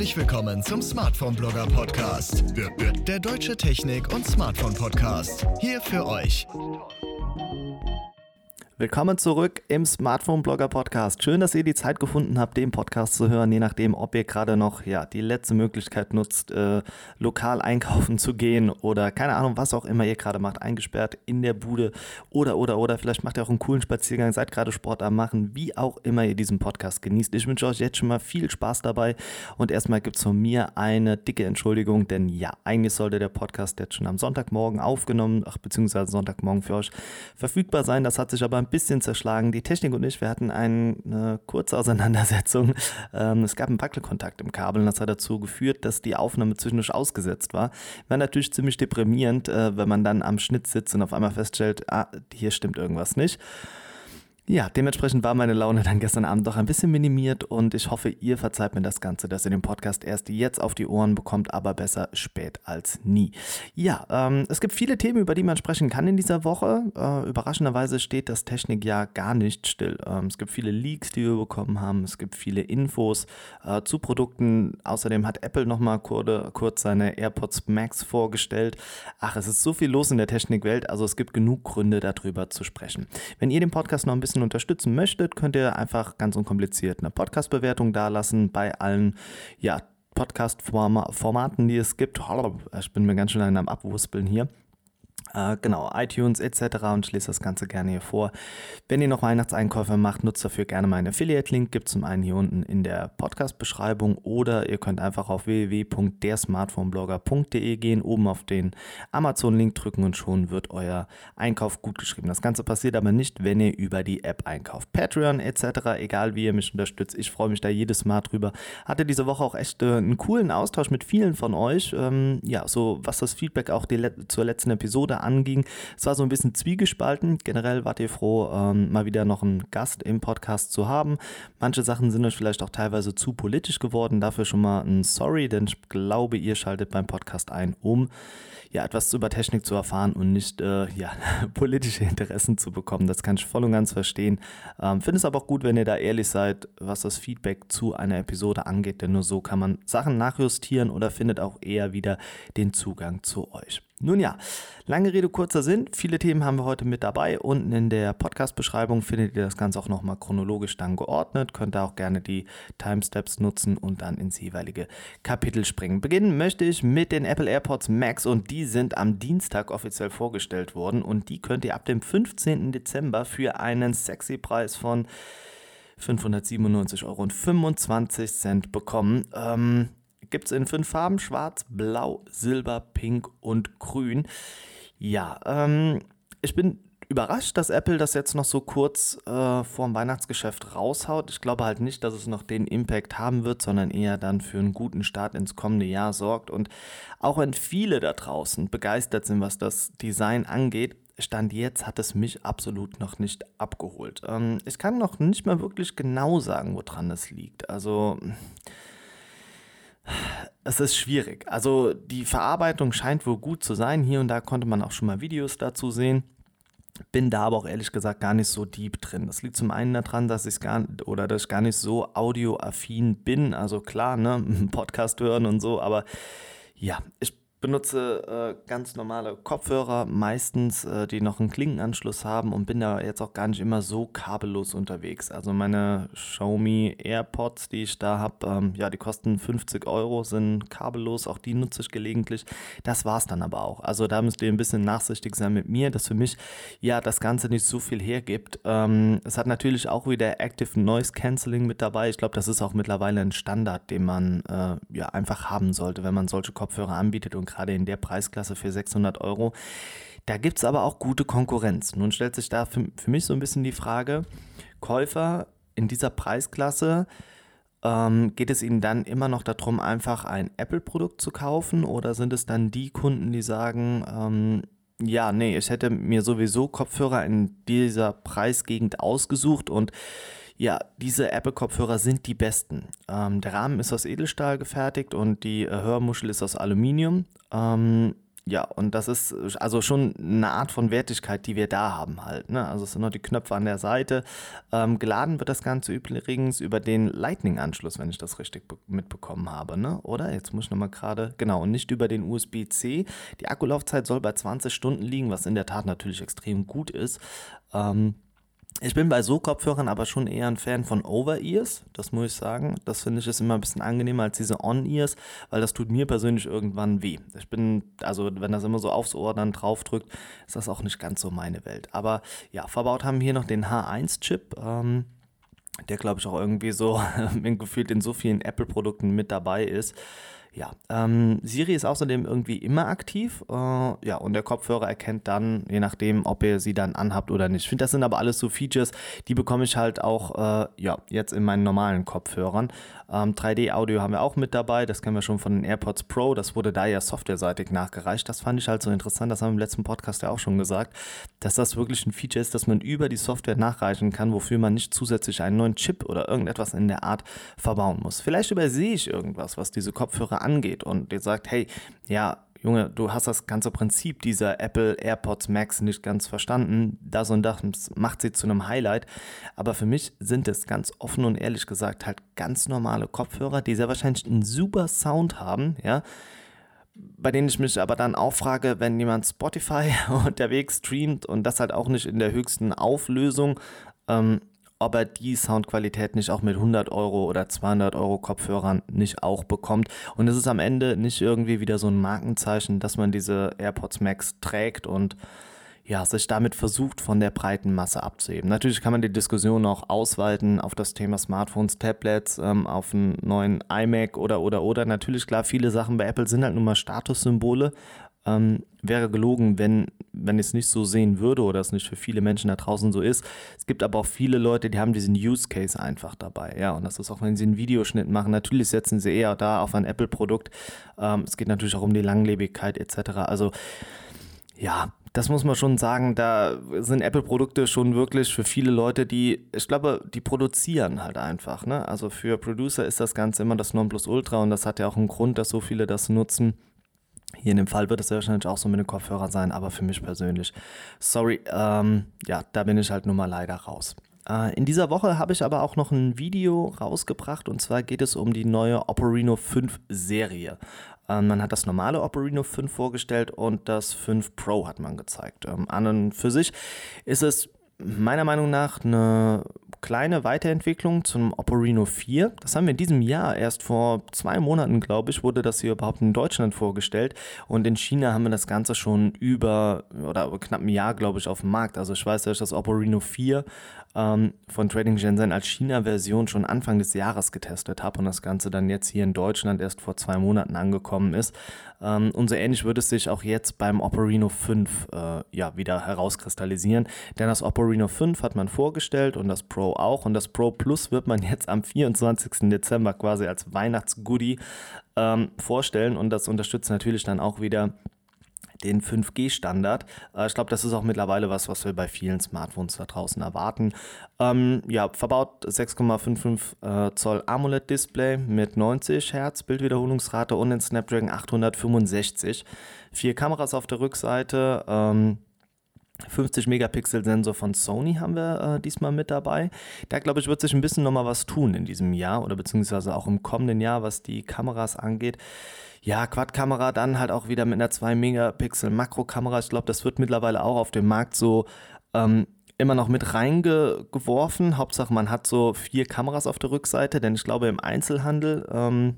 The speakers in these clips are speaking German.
Herzlich willkommen zum Smartphone Blogger Podcast. Der deutsche Technik- und Smartphone Podcast. Hier für euch. Willkommen zurück im Smartphone Blogger Podcast. Schön, dass ihr die Zeit gefunden habt, den Podcast zu hören, je nachdem, ob ihr gerade noch ja, die letzte Möglichkeit nutzt, äh, lokal einkaufen zu gehen oder keine Ahnung, was auch immer ihr gerade macht, eingesperrt in der Bude oder oder oder vielleicht macht ihr auch einen coolen Spaziergang, seid gerade Sport am machen, wie auch immer ihr diesen Podcast genießt. Ich wünsche euch jetzt schon mal viel Spaß dabei und erstmal gibt es von mir eine dicke Entschuldigung, denn ja, eigentlich sollte der Podcast jetzt schon am Sonntagmorgen aufgenommen, ach beziehungsweise Sonntagmorgen für euch verfügbar sein. Das hat sich aber ein bisschen zerschlagen. Die Technik und ich, wir hatten eine kurze Auseinandersetzung. Ähm, es gab einen Wackelkontakt im Kabel und das hat dazu geführt, dass die Aufnahme zwischendurch ausgesetzt war. War natürlich ziemlich deprimierend, äh, wenn man dann am Schnitt sitzt und auf einmal feststellt, ah, hier stimmt irgendwas nicht. Ja, dementsprechend war meine Laune dann gestern Abend doch ein bisschen minimiert und ich hoffe, ihr verzeiht mir das Ganze, dass ihr den Podcast erst jetzt auf die Ohren bekommt, aber besser spät als nie. Ja, ähm, es gibt viele Themen, über die man sprechen kann in dieser Woche. Äh, überraschenderweise steht das Technikjahr gar nicht still. Ähm, es gibt viele Leaks, die wir bekommen haben. Es gibt viele Infos äh, zu Produkten. Außerdem hat Apple nochmal kurz seine AirPods Max vorgestellt. Ach, es ist so viel los in der Technikwelt, also es gibt genug Gründe, darüber zu sprechen. Wenn ihr den Podcast noch ein bisschen bisschen unterstützen möchtet, könnt ihr einfach ganz unkompliziert eine Podcast-Bewertung dalassen bei allen ja, Podcast-Formaten, die es gibt. Ich bin mir ganz schön am Abwuspeln hier. Äh, genau, iTunes etc. und ich lese das Ganze gerne hier vor. Wenn ihr noch Weihnachtseinkäufe macht, nutzt dafür gerne meinen Affiliate-Link. Gibt es zum einen hier unten in der Podcast-Beschreibung oder ihr könnt einfach auf www.dersmartphoneblogger.de gehen, oben auf den Amazon-Link drücken und schon wird euer Einkauf gut geschrieben. Das Ganze passiert aber nicht, wenn ihr über die App einkauft. Patreon etc., egal wie ihr mich unterstützt, ich freue mich da jedes Mal drüber. Hatte diese Woche auch echt äh, einen coolen Austausch mit vielen von euch. Ähm, ja, so was das Feedback auch die, zur letzten Episode anging. Es war so ein bisschen zwiegespalten. Generell wart ihr froh, ähm, mal wieder noch einen Gast im Podcast zu haben. Manche Sachen sind euch vielleicht auch teilweise zu politisch geworden. Dafür schon mal ein Sorry, denn ich glaube, ihr schaltet beim Podcast ein, um ja, etwas über Technik zu erfahren und nicht äh, ja, politische Interessen zu bekommen. Das kann ich voll und ganz verstehen. Ähm, Finde es aber auch gut, wenn ihr da ehrlich seid, was das Feedback zu einer Episode angeht, denn nur so kann man Sachen nachjustieren oder findet auch eher wieder den Zugang zu euch. Nun ja, lange Rede, kurzer Sinn. Viele Themen haben wir heute mit dabei. Unten in der Podcast-Beschreibung findet ihr das Ganze auch nochmal chronologisch dann geordnet. Könnt ihr auch gerne die Timesteps nutzen und dann ins jeweilige Kapitel springen. Beginnen möchte ich mit den Apple AirPods Max und die sind am Dienstag offiziell vorgestellt worden und die könnt ihr ab dem 15. Dezember für einen sexy Preis von 597,25 Euro bekommen. Ähm, Gibt es in fünf Farben: Schwarz, Blau, Silber, Pink und Grün. Ja, ähm, ich bin überrascht, dass Apple das jetzt noch so kurz äh, vor dem Weihnachtsgeschäft raushaut. Ich glaube halt nicht, dass es noch den Impact haben wird, sondern eher dann für einen guten Start ins kommende Jahr sorgt. Und auch wenn viele da draußen begeistert sind, was das Design angeht, Stand jetzt hat es mich absolut noch nicht abgeholt. Ähm, ich kann noch nicht mal wirklich genau sagen, woran es liegt. Also es ist schwierig. Also die Verarbeitung scheint wohl gut zu sein. Hier und da konnte man auch schon mal Videos dazu sehen. Bin da aber auch ehrlich gesagt gar nicht so deep drin. Das liegt zum einen daran, dass ich gar oder dass ich gar nicht so audioaffin bin. Also klar, ne, Podcast hören und so, aber ja, ich benutze äh, ganz normale Kopfhörer, meistens, äh, die noch einen Klinkenanschluss haben und bin da jetzt auch gar nicht immer so kabellos unterwegs. Also meine Xiaomi AirPods, die ich da habe, ähm, ja, die kosten 50 Euro, sind kabellos, auch die nutze ich gelegentlich. Das war's dann aber auch. Also da müsst ihr ein bisschen nachsichtig sein mit mir, dass für mich ja das Ganze nicht so viel hergibt. Ähm, es hat natürlich auch wieder Active Noise Cancelling mit dabei. Ich glaube, das ist auch mittlerweile ein Standard, den man äh, ja einfach haben sollte, wenn man solche Kopfhörer anbietet und gerade in der Preisklasse für 600 Euro. Da gibt es aber auch gute Konkurrenz. Nun stellt sich da für, für mich so ein bisschen die Frage, Käufer in dieser Preisklasse, ähm, geht es Ihnen dann immer noch darum, einfach ein Apple-Produkt zu kaufen oder sind es dann die Kunden, die sagen, ähm, ja, nee, ich hätte mir sowieso Kopfhörer in dieser Preisgegend ausgesucht und ja, diese Apple-Kopfhörer sind die besten. Ähm, der Rahmen ist aus Edelstahl gefertigt und die äh, Hörmuschel ist aus Aluminium. Ähm, ja, und das ist also schon eine Art von Wertigkeit, die wir da haben halt. Ne? Also es sind noch die Knöpfe an der Seite. Ähm, geladen wird das Ganze übrigens über den Lightning-Anschluss, wenn ich das richtig mitbekommen habe, ne? Oder? Jetzt muss ich nochmal gerade, genau, und nicht über den USB-C. Die Akkulaufzeit soll bei 20 Stunden liegen, was in der Tat natürlich extrem gut ist. Ähm, ich bin bei so Kopfhörern aber schon eher ein Fan von Over-Ears, das muss ich sagen. Das finde ich ist immer ein bisschen angenehmer als diese On-Ears, weil das tut mir persönlich irgendwann weh. Ich bin, also wenn das immer so aufs Ohr dann draufdrückt, ist das auch nicht ganz so meine Welt. Aber ja, verbaut haben wir hier noch den H1-Chip. Ähm, der glaube ich auch irgendwie so gefühlt in so vielen Apple-Produkten mit dabei ist. Ja, ähm, Siri ist außerdem irgendwie immer aktiv. Äh, ja, und der Kopfhörer erkennt dann, je nachdem, ob ihr sie dann anhabt oder nicht. Ich finde, das sind aber alles so Features, die bekomme ich halt auch, äh, ja, jetzt in meinen normalen Kopfhörern. Ähm, 3D-Audio haben wir auch mit dabei. Das kennen wir schon von den AirPods Pro. Das wurde da ja softwareseitig nachgereicht. Das fand ich halt so interessant. Das haben wir im letzten Podcast ja auch schon gesagt, dass das wirklich ein Feature ist, dass man über die Software nachreichen kann, wofür man nicht zusätzlich einen neuen Chip oder irgendetwas in der Art verbauen muss. Vielleicht übersehe ich irgendwas, was diese Kopfhörer angeht und ihr sagt, hey, ja, Junge, du hast das ganze Prinzip dieser Apple AirPods Max nicht ganz verstanden. Das und das macht sie zu einem Highlight. Aber für mich sind es ganz offen und ehrlich gesagt halt ganz normale Kopfhörer, die sehr wahrscheinlich einen super Sound haben, ja. Bei denen ich mich aber dann auch frage, wenn jemand Spotify unterwegs streamt und das halt auch nicht in der höchsten Auflösung, ähm, ob er die Soundqualität nicht auch mit 100 Euro oder 200 Euro Kopfhörern nicht auch bekommt. Und es ist am Ende nicht irgendwie wieder so ein Markenzeichen, dass man diese AirPods Max trägt und ja, sich damit versucht, von der breiten Masse abzuheben. Natürlich kann man die Diskussion auch ausweiten auf das Thema Smartphones, Tablets, ähm, auf einen neuen iMac oder, oder, oder. Natürlich, klar, viele Sachen bei Apple sind halt nun mal Statussymbole ähm, wäre gelogen, wenn, wenn ich es nicht so sehen würde oder es nicht für viele Menschen da draußen so ist. Es gibt aber auch viele Leute, die haben diesen Use Case einfach dabei. Ja, und das ist auch, wenn sie einen Videoschnitt machen. Natürlich setzen sie eher da auf ein Apple-Produkt. Ähm, es geht natürlich auch um die Langlebigkeit etc. Also, ja, das muss man schon sagen, da sind Apple-Produkte schon wirklich für viele Leute, die, ich glaube, die produzieren halt einfach. Ne? Also für Producer ist das Ganze immer das Nonplusultra und das hat ja auch einen Grund, dass so viele das nutzen. Hier in dem Fall wird es wahrscheinlich auch so mit den Kopfhörern sein, aber für mich persönlich, sorry, ähm, ja, da bin ich halt nun mal leider raus. Äh, in dieser Woche habe ich aber auch noch ein Video rausgebracht und zwar geht es um die neue Operino 5 Serie. Ähm, man hat das normale Operino 5 vorgestellt und das 5 Pro hat man gezeigt. Ähm, an und für sich ist es meiner Meinung nach eine kleine Weiterentwicklung zum Operino 4. Das haben wir in diesem Jahr, erst vor zwei Monaten, glaube ich, wurde das hier überhaupt in Deutschland vorgestellt. Und in China haben wir das Ganze schon über oder knapp ein Jahr, glaube ich, auf dem Markt. Also ich weiß, dass ich das Operino 4 ähm, von Trading Shenzhen als China-Version schon Anfang des Jahres getestet habe und das Ganze dann jetzt hier in Deutschland erst vor zwei Monaten angekommen ist. Ähm, und so ähnlich würde es sich auch jetzt beim Operino 5 äh, ja, wieder herauskristallisieren, denn das Operino 5 hat man vorgestellt und das Pro auch und das Pro Plus wird man jetzt am 24. Dezember quasi als Weihnachtsgoodie ähm, vorstellen und das unterstützt natürlich dann auch wieder den 5G-Standard. Äh, ich glaube, das ist auch mittlerweile was, was wir bei vielen Smartphones da draußen erwarten. Ähm, ja, verbaut 6,55 äh, Zoll AMOLED-Display mit 90 Hertz Bildwiederholungsrate und den Snapdragon 865. Vier Kameras auf der Rückseite. Ähm, 50 Megapixel Sensor von Sony haben wir äh, diesmal mit dabei. Da glaube ich, wird sich ein bisschen nochmal was tun in diesem Jahr oder beziehungsweise auch im kommenden Jahr, was die Kameras angeht. Ja, Quad-Kamera dann halt auch wieder mit einer 2 Megapixel Makrokamera. Ich glaube, das wird mittlerweile auch auf dem Markt so ähm, immer noch mit reingeworfen. Hauptsache, man hat so vier Kameras auf der Rückseite, denn ich glaube, im Einzelhandel, ähm,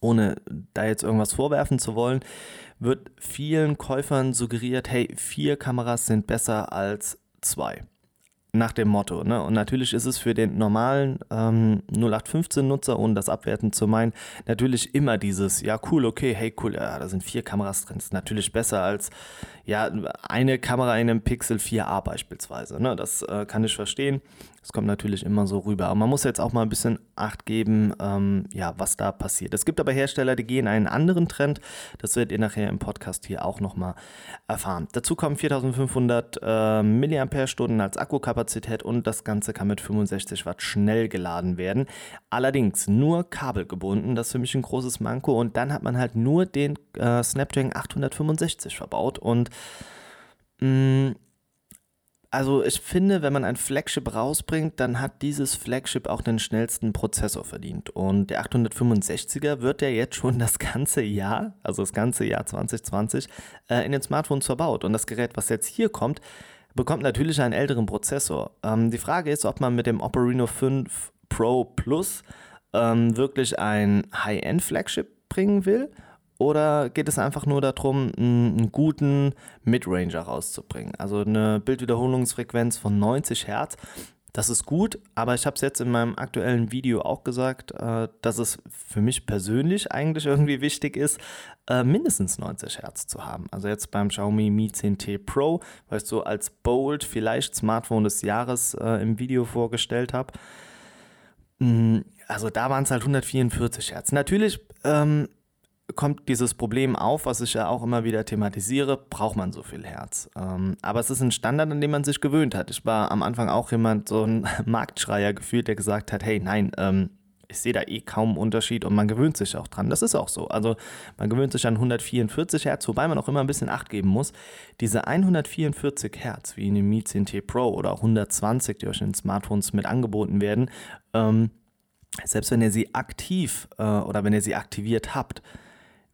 ohne da jetzt irgendwas vorwerfen zu wollen, wird vielen Käufern suggeriert, hey, vier Kameras sind besser als zwei nach dem Motto. Ne? Und natürlich ist es für den normalen ähm, 0815-Nutzer, ohne das abwerten zu meinen, natürlich immer dieses, ja cool, okay, hey cool, ja, da sind vier Kameras drin. Ist natürlich besser als ja, eine Kamera in einem Pixel 4a beispielsweise. Ne? Das äh, kann ich verstehen. Das kommt natürlich immer so rüber. Aber man muss jetzt auch mal ein bisschen Acht geben, ähm, ja, was da passiert. Es gibt aber Hersteller, die gehen einen anderen Trend. Das werdet ihr nachher im Podcast hier auch nochmal erfahren. Dazu kommen 4500 äh, mAh als Akkukapazität und das Ganze kann mit 65 Watt schnell geladen werden. Allerdings nur kabelgebunden, das ist für mich ein großes Manko und dann hat man halt nur den äh, Snapdragon 865 verbaut und mh, mm, also ich finde, wenn man ein Flagship rausbringt, dann hat dieses Flagship auch den schnellsten Prozessor verdient. Und der 865er wird ja jetzt schon das ganze Jahr, also das ganze Jahr 2020, äh, in den Smartphones verbaut. Und das Gerät, was jetzt hier kommt, bekommt natürlich einen älteren Prozessor. Ähm, die Frage ist, ob man mit dem Oppo Reno 5 Pro Plus ähm, wirklich ein High-End-Flagship bringen will oder geht es einfach nur darum, einen guten Midranger rauszubringen? Also eine Bildwiederholungsfrequenz von 90 Hertz. Das ist gut, aber ich habe es jetzt in meinem aktuellen Video auch gesagt, äh, dass es für mich persönlich eigentlich irgendwie wichtig ist, äh, mindestens 90 Hertz zu haben. Also jetzt beim Xiaomi Mi 10T Pro, weil ich so als Bold vielleicht Smartphone des Jahres äh, im Video vorgestellt habe. Mm, also da waren es halt 144 Hertz. Natürlich ähm, kommt dieses Problem auf, was ich ja auch immer wieder thematisiere, braucht man so viel Herz. Ähm, aber es ist ein Standard, an dem man sich gewöhnt hat. Ich war am Anfang auch jemand, so ein Marktschreier gefühlt, der gesagt hat, hey, nein, ähm, ich sehe da eh kaum einen Unterschied und man gewöhnt sich auch dran. Das ist auch so. Also man gewöhnt sich an 144 Hertz, wobei man auch immer ein bisschen Acht geben muss. Diese 144 Hertz, wie in dem Mi 10T Pro oder 120, die euch in den Smartphones mit angeboten werden, ähm, selbst wenn ihr sie aktiv äh, oder wenn ihr sie aktiviert habt,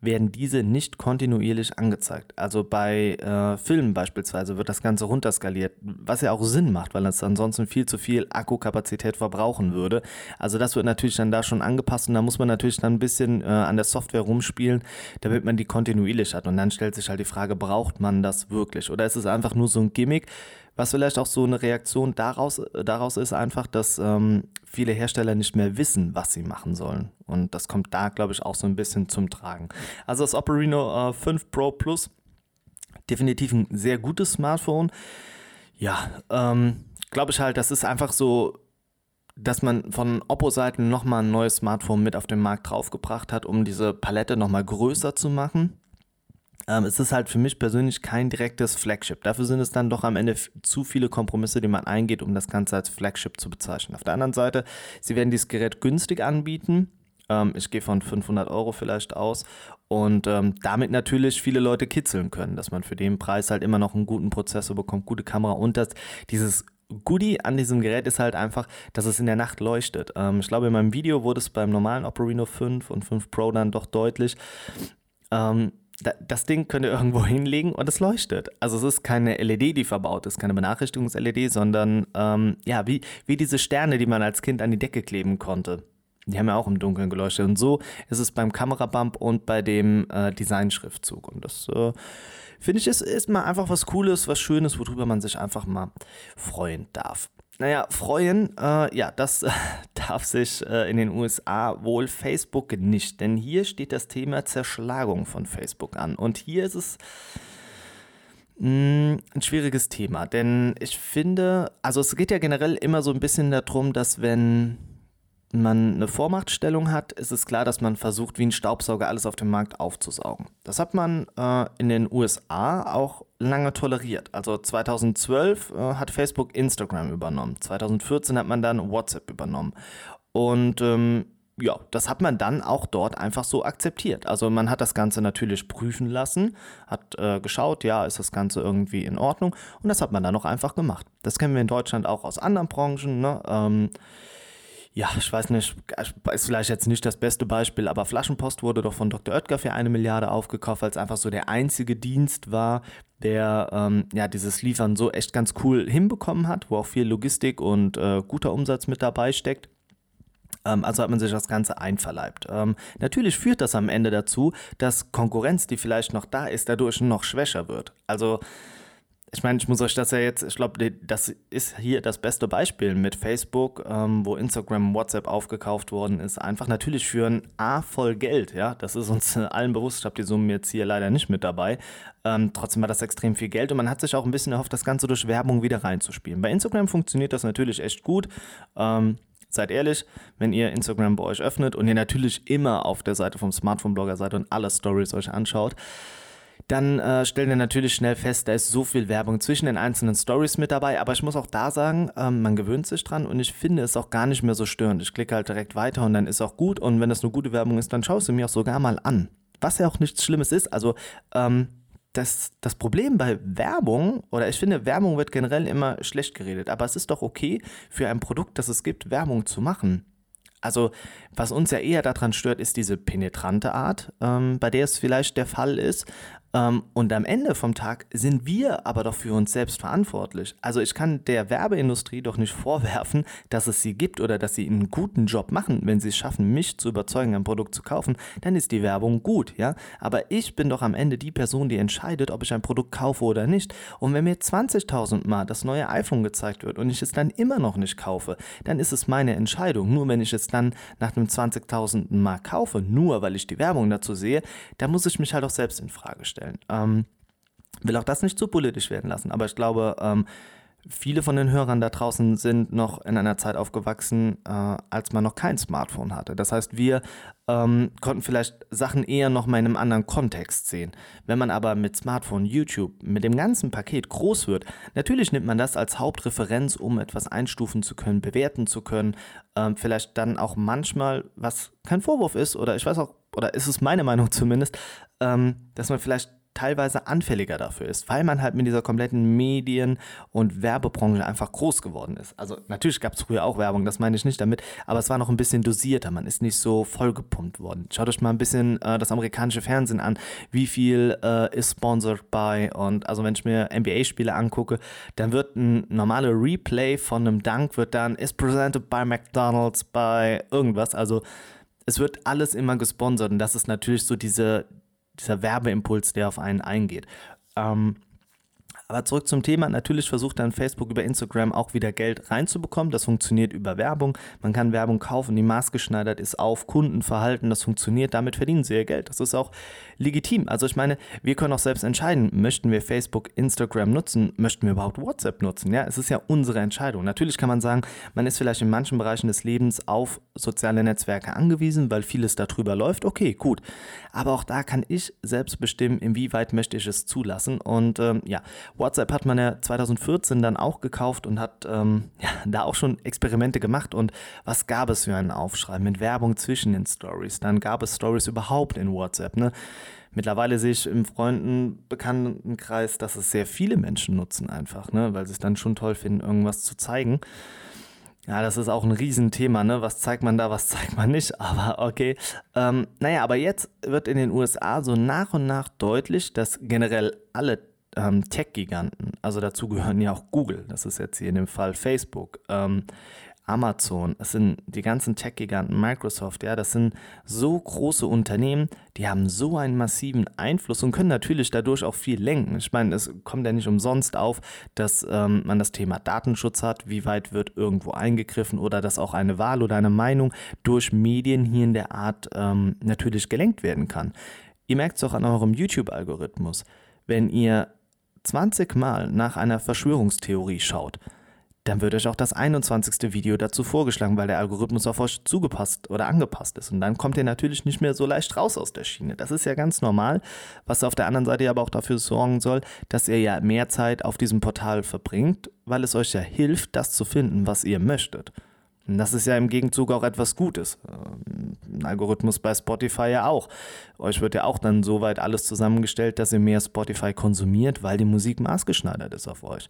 werden diese nicht kontinuierlich angezeigt. Also bei äh, Filmen beispielsweise wird das Ganze runterskaliert, was ja auch Sinn macht, weil es ansonsten viel zu viel Akkukapazität verbrauchen würde. Also das wird natürlich dann da schon angepasst und da muss man natürlich dann ein bisschen äh, an der Software rumspielen, damit man die kontinuierlich hat. Und dann stellt sich halt die Frage, braucht man das wirklich? Oder ist es einfach nur so ein Gimmick? Was vielleicht auch so eine Reaktion daraus, daraus ist einfach, dass ähm, viele Hersteller nicht mehr wissen, was sie machen sollen. Und das kommt da, glaube ich, auch so ein bisschen zum Tragen. Also das Oppo Reno äh, 5 Pro Plus, definitiv ein sehr gutes Smartphone. Ja, ähm, glaube ich halt, das ist einfach so dass man von Oppo-Seiten nochmal ein neues Smartphone mit auf den Markt draufgebracht hat, um diese Palette nochmal größer zu machen. Ähm, es ist halt für mich persönlich kein direktes Flagship. Dafür sind es dann doch am Ende zu viele Kompromisse, die man eingeht, um das Ganze als Flagship zu bezeichnen. Auf der anderen Seite, sie werden dieses Gerät günstig anbieten. Ähm, ich gehe von 500 Euro vielleicht aus und ähm, damit natürlich viele Leute kitzeln können, dass man für den Preis halt immer noch einen guten Prozessor bekommt, gute Kamera und dass dieses Goodie an diesem Gerät ist halt einfach, dass es in der Nacht leuchtet. Ähm, ich glaube, in meinem Video wurde es beim normalen Oppo Reno 5 und 5 Pro dann doch deutlich. Ähm, das Ding könnt ihr irgendwo hinlegen und es leuchtet. Also es ist keine LED, die verbaut ist, keine Benachrichtigungs-LED, sondern ähm, ja, wie, wie diese Sterne, die man als Kind an die Decke kleben konnte. Die haben ja auch im Dunkeln geleuchtet. Und so ist es beim Kamerabump und bei dem äh, Designschriftzug. Und das äh, finde ich ist, ist mal einfach was Cooles, was Schönes, worüber man sich einfach mal freuen darf. Naja, freuen, äh, ja, das darf sich äh, in den USA wohl Facebook nicht, denn hier steht das Thema Zerschlagung von Facebook an. Und hier ist es mh, mm, ein schwieriges Thema, denn ich finde, also es geht ja generell immer so ein bisschen darum, dass wenn man eine Vormachtstellung hat, ist es klar, dass man versucht, wie ein Staubsauger alles auf dem Markt aufzusaugen. Das hat man äh, in den USA auch lange toleriert. Also 2012 äh, hat Facebook Instagram übernommen. 2014 hat man dann WhatsApp übernommen. Und ähm, ja, das hat man dann auch dort einfach so akzeptiert. Also man hat das Ganze natürlich prüfen lassen, hat äh, geschaut, ja, ist das Ganze irgendwie in Ordnung und das hat man dann auch einfach gemacht. Das kennen wir in Deutschland auch aus anderen Branchen. Ne? Ähm, ja, ich weiß nicht, ist vielleicht jetzt nicht das beste Beispiel, aber Flaschenpost wurde doch von Dr. Oetker für eine Milliarde aufgekauft, weil es einfach so der einzige Dienst war, der ähm, ja dieses Liefern so echt ganz cool hinbekommen hat, wo auch viel Logistik und äh, guter Umsatz mit dabei steckt. Ähm, also hat man sich das Ganze einverleibt. Ähm, natürlich führt das am Ende dazu, dass Konkurrenz, die vielleicht noch da ist, dadurch noch schwächer wird. Also ich meine, ich muss euch das ja jetzt, ich glaube, das ist hier das beste Beispiel mit Facebook, ähm, wo Instagram, WhatsApp aufgekauft worden ist. Einfach natürlich für ein A voll Geld, ja. Das ist uns allen bewusst. Ich habe die Summen jetzt hier leider nicht mit dabei. Ähm, trotzdem war das extrem viel Geld und man hat sich auch ein bisschen erhofft, das Ganze durch Werbung wieder reinzuspielen. Bei Instagram funktioniert das natürlich echt gut. Ähm, Seid ehrlich, wenn ihr Instagram bei euch öffnet und ihr natürlich immer auf der Seite vom Smartphone-Blogger seid und alle Stories euch anschaut, dann äh, stellen wir natürlich schnell fest, da ist so viel Werbung zwischen den einzelnen Stories mit dabei. Aber ich muss auch da sagen, ähm, man gewöhnt sich dran und ich finde es auch gar nicht mehr so störend. Ich klicke halt direkt weiter und dann ist auch gut. Und wenn das eine gute Werbung ist, dann schaue ich sie mir auch sogar mal an. Was ja auch nichts Schlimmes ist. Also, ähm, das, das Problem bei Werbung, oder ich finde, Werbung wird generell immer schlecht geredet, aber es ist doch okay, für ein Produkt, das es gibt, Werbung zu machen. Also, was uns ja eher daran stört, ist diese penetrante Art, ähm, bei der es vielleicht der Fall ist. Ähm, und am Ende vom Tag sind wir aber doch für uns selbst verantwortlich. Also ich kann der Werbeindustrie doch nicht vorwerfen, dass es sie gibt oder dass sie einen guten Job machen. Wenn sie es schaffen, mich zu überzeugen, ein Produkt zu kaufen, dann ist die Werbung gut, ja. Aber ich bin doch am Ende die Person, die entscheidet, ob ich ein Produkt kaufe oder nicht. Und wenn mir 20.000 Mal das neue iPhone gezeigt wird und ich es dann immer noch nicht kaufe, dann ist es meine Entscheidung. Nur wenn ich es dann nach einem 20.000 Mal kaufe, nur weil ich die Werbung dazu sehe, dann muss ich mich halt auch selbst in Frage stellen stellen. Ähm, will auch das nicht zu politisch werden lassen, aber ich glaube, ähm, viele von den Hörern da draußen sind noch in einer Zeit aufgewachsen, äh, als man noch kein Smartphone hatte. Das heißt, wir ähm, konnten vielleicht Sachen eher noch mal in einem anderen Kontext sehen. Wenn man aber mit Smartphone, YouTube, mit dem ganzen Paket groß wird, natürlich nimmt man das als Hauptreferenz, um etwas einstufen zu können, bewerten zu können. Ähm, vielleicht dann auch manchmal, was kein Vorwurf ist, oder ich weiß auch, oder ist es meine Meinung zumindest, ähm, dass man vielleicht teilweise anfälliger dafür ist, weil man halt mit dieser kompletten Medien- und Werbebranche einfach groß geworden ist. Also natürlich gab es früher auch Werbung, das meine ich nicht damit, aber es war noch ein bisschen dosierter, man ist nicht so vollgepumpt worden. Schaut euch mal ein bisschen äh, das amerikanische Fernsehen an, wie viel äh, ist sponsored by und also wenn ich mir NBA-Spiele angucke, dann wird ein normaler Replay von einem Dank wird dann is presented by McDonald's, by irgendwas, also es wird alles immer gesponsert und das ist natürlich so diese, dieser Werbeimpuls, der auf einen eingeht. Ähm, aber zurück zum Thema. Natürlich versucht dann Facebook über Instagram auch wieder Geld reinzubekommen. Das funktioniert über Werbung. Man kann Werbung kaufen, die maßgeschneidert ist auf Kundenverhalten. Das funktioniert. Damit verdienen sie ihr Geld. Das ist auch legitim. Also ich meine, wir können auch selbst entscheiden, möchten wir Facebook, Instagram nutzen, möchten wir überhaupt WhatsApp nutzen. Ja, es ist ja unsere Entscheidung. Natürlich kann man sagen, man ist vielleicht in manchen Bereichen des Lebens auf soziale Netzwerke angewiesen, weil vieles darüber läuft. Okay, gut. Aber auch da kann ich selbst bestimmen, inwieweit möchte ich es zulassen. Und ähm, ja, WhatsApp hat man ja 2014 dann auch gekauft und hat ähm, ja, da auch schon Experimente gemacht. Und was gab es für einen Aufschrei mit Werbung zwischen den Stories? Dann gab es Stories überhaupt in WhatsApp. Ne? Mittlerweile sehe ich im Freundenbekanntenkreis, dass es sehr viele Menschen nutzen einfach, ne? weil sie es dann schon toll finden, irgendwas zu zeigen. Ja, das ist auch ein Riesenthema, ne? Was zeigt man da, was zeigt man nicht? Aber okay. Ähm, naja, aber jetzt wird in den USA so nach und nach deutlich, dass generell alle ähm, Tech-Giganten, also dazu gehören ja auch Google, das ist jetzt hier in dem Fall Facebook, ähm, Amazon, es sind die ganzen Tech-Giganten, Microsoft, ja, das sind so große Unternehmen, die haben so einen massiven Einfluss und können natürlich dadurch auch viel lenken. Ich meine, es kommt ja nicht umsonst auf, dass ähm, man das Thema Datenschutz hat, wie weit wird irgendwo eingegriffen oder dass auch eine Wahl oder eine Meinung durch Medien hier in der Art ähm, natürlich gelenkt werden kann. Ihr merkt es auch an eurem YouTube-Algorithmus. Wenn ihr 20 Mal nach einer Verschwörungstheorie schaut, dann wird euch auch das 21. Video dazu vorgeschlagen, weil der Algorithmus auf euch zugepasst oder angepasst ist. Und dann kommt ihr natürlich nicht mehr so leicht raus aus der Schiene. Das ist ja ganz normal, was auf der anderen Seite aber auch dafür sorgen soll, dass ihr ja mehr Zeit auf diesem Portal verbringt, weil es euch ja hilft, das zu finden, was ihr möchtet. Das ist ja im Gegenzug auch etwas Gutes. Ähm, ein Algorithmus bei Spotify ja auch. Euch wird ja auch dann soweit alles zusammengestellt, dass ihr mehr Spotify konsumiert, weil die Musik maßgeschneidert ist auf euch.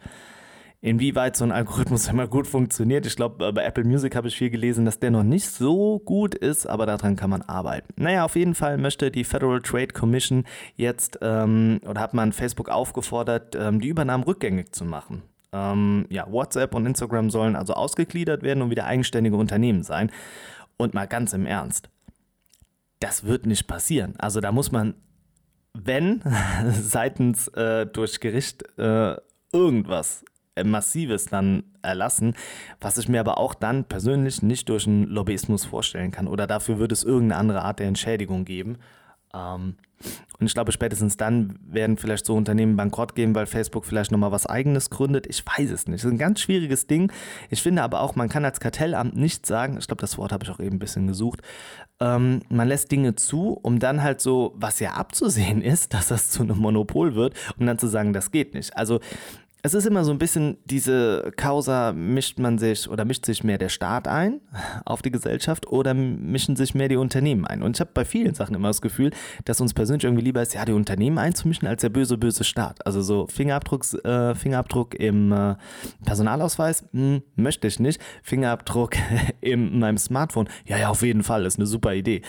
Inwieweit so ein Algorithmus immer gut funktioniert, ich glaube, bei Apple Music habe ich viel gelesen, dass der noch nicht so gut ist, aber daran kann man arbeiten. Naja, auf jeden Fall möchte die Federal Trade Commission jetzt ähm, oder hat man Facebook aufgefordert, ähm, die Übernahmen rückgängig zu machen. Ähm, ja, WhatsApp und Instagram sollen also ausgegliedert werden und wieder eigenständige Unternehmen sein. Und mal ganz im Ernst, das wird nicht passieren. Also da muss man, wenn seitens äh, durch Gericht äh, irgendwas Massives dann erlassen, was ich mir aber auch dann persönlich nicht durch einen Lobbyismus vorstellen kann. Oder dafür würde es irgendeine andere Art der Entschädigung geben. Ähm, und ich glaube, spätestens dann werden vielleicht so Unternehmen bankrott gehen, weil Facebook vielleicht nochmal was eigenes gründet. Ich weiß es nicht. Das ist ein ganz schwieriges Ding. Ich finde aber auch, man kann als Kartellamt nicht sagen, ich glaube, das Wort habe ich auch eben ein bisschen gesucht, ähm, man lässt Dinge zu, um dann halt so, was ja abzusehen ist, dass das zu einem Monopol wird, um dann zu sagen, das geht nicht. Also es ist immer so ein bisschen diese Causa, mischt man sich oder mischt sich mehr der Staat ein auf die Gesellschaft oder mischen sich mehr die Unternehmen ein. Und ich habe bei vielen Sachen immer das Gefühl, dass uns persönlich irgendwie lieber ist, ja, die Unternehmen einzumischen, als der böse, böse Staat. Also so Fingerabdrucks, äh, Fingerabdruck im äh, Personalausweis, hm, möchte ich nicht. Fingerabdruck in meinem Smartphone, ja, ja, auf jeden Fall, ist eine super Idee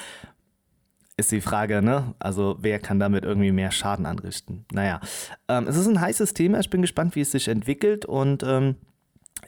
ist die Frage, ne? Also wer kann damit irgendwie mehr Schaden anrichten? Naja, ähm, es ist ein heißes Thema. Ich bin gespannt, wie es sich entwickelt und ähm,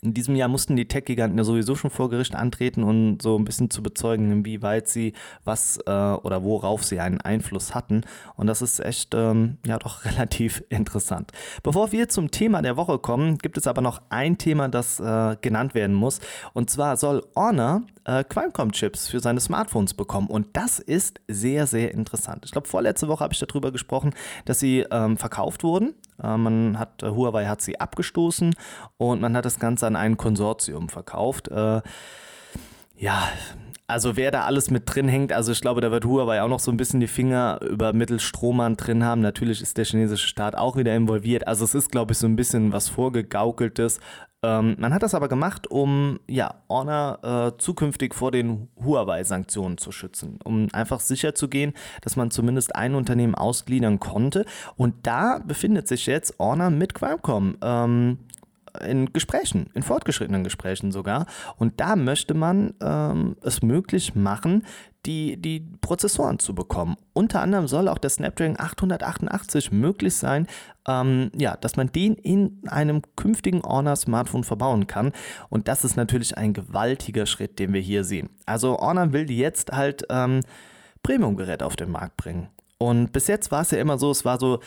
in diesem Jahr mussten die Tech-Giganten ja sowieso schon vor Gericht antreten und so ein bisschen zu bezeugen, inwieweit sie was äh, oder worauf sie einen Einfluss hatten. Und das ist echt, ähm, ja, doch relativ interessant. Bevor wir zum Thema der Woche kommen, gibt es aber noch ein Thema, das äh, genannt werden muss. Und zwar soll Honor äh, Qualcomm-Chips für seine Smartphones bekommen. Und das ist sehr, sehr interessant. Ich glaube, vorletzte Woche habe ich darüber gesprochen, dass sie ähm, verkauft wurden. Äh, man hat, äh, Huawei hat sie abgestoßen und man hat das Ganze an ein Konsortium verkauft. Äh, ja, also wer da alles mit drin hängt, also ich glaube, da wird Huawei auch noch so ein bisschen die Finger über Mittelstrohmann drin haben. Natürlich ist der chinesische Staat auch wieder involviert. Also es ist, glaube ich, so ein bisschen was vorgegaukeltes. Ähm, man hat das aber gemacht, um ja, Honor äh, zukünftig vor den Huawei-Sanktionen zu schützen, um einfach sicher zu gehen, dass man zumindest ein Unternehmen ausgliedern konnte. Und da befindet sich jetzt Honor mit Qualcomm. Ähm, in Gesprächen, in fortgeschrittenen Gesprächen sogar. Und da möchte man ähm, es möglich machen, die, die Prozessoren zu bekommen. Unter anderem soll auch der Snapdragon 888 möglich sein, ähm, ja, dass man den in einem künftigen Honor Smartphone verbauen kann. Und das ist natürlich ein gewaltiger Schritt, den wir hier sehen. Also Honor will jetzt halt ähm, Premium-Geräte auf den Markt bringen. Und bis jetzt war es ja immer so, es war so,